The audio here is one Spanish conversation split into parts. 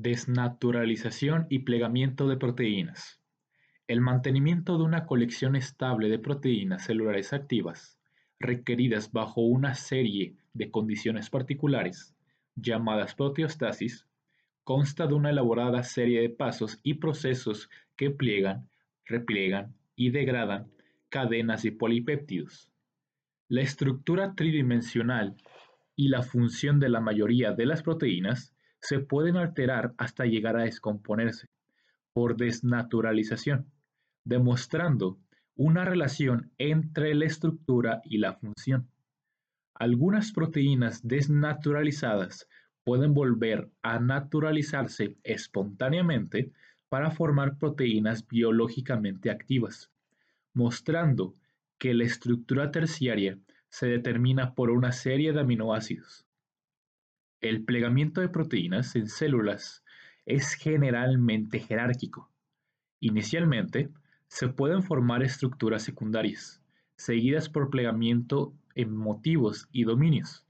Desnaturalización y plegamiento de proteínas. El mantenimiento de una colección estable de proteínas celulares activas, requeridas bajo una serie de condiciones particulares, llamadas proteostasis, consta de una elaborada serie de pasos y procesos que pliegan, repliegan y degradan cadenas de polipéptidos. La estructura tridimensional y la función de la mayoría de las proteínas se pueden alterar hasta llegar a descomponerse por desnaturalización, demostrando una relación entre la estructura y la función. Algunas proteínas desnaturalizadas pueden volver a naturalizarse espontáneamente para formar proteínas biológicamente activas, mostrando que la estructura terciaria se determina por una serie de aminoácidos. El plegamiento de proteínas en células es generalmente jerárquico. Inicialmente, se pueden formar estructuras secundarias, seguidas por plegamiento en motivos y dominios.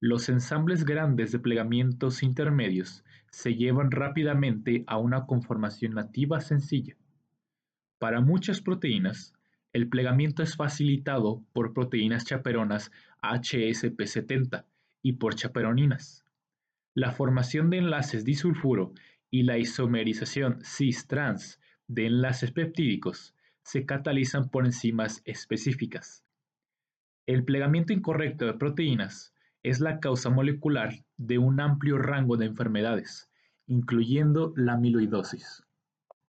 Los ensambles grandes de plegamientos intermedios se llevan rápidamente a una conformación nativa sencilla. Para muchas proteínas, el plegamiento es facilitado por proteínas chaperonas HSP70 y por chaperoninas. La formación de enlaces disulfuro y la isomerización cis-trans de enlaces peptídicos se catalizan por enzimas específicas. El plegamiento incorrecto de proteínas es la causa molecular de un amplio rango de enfermedades, incluyendo la amiloidosis.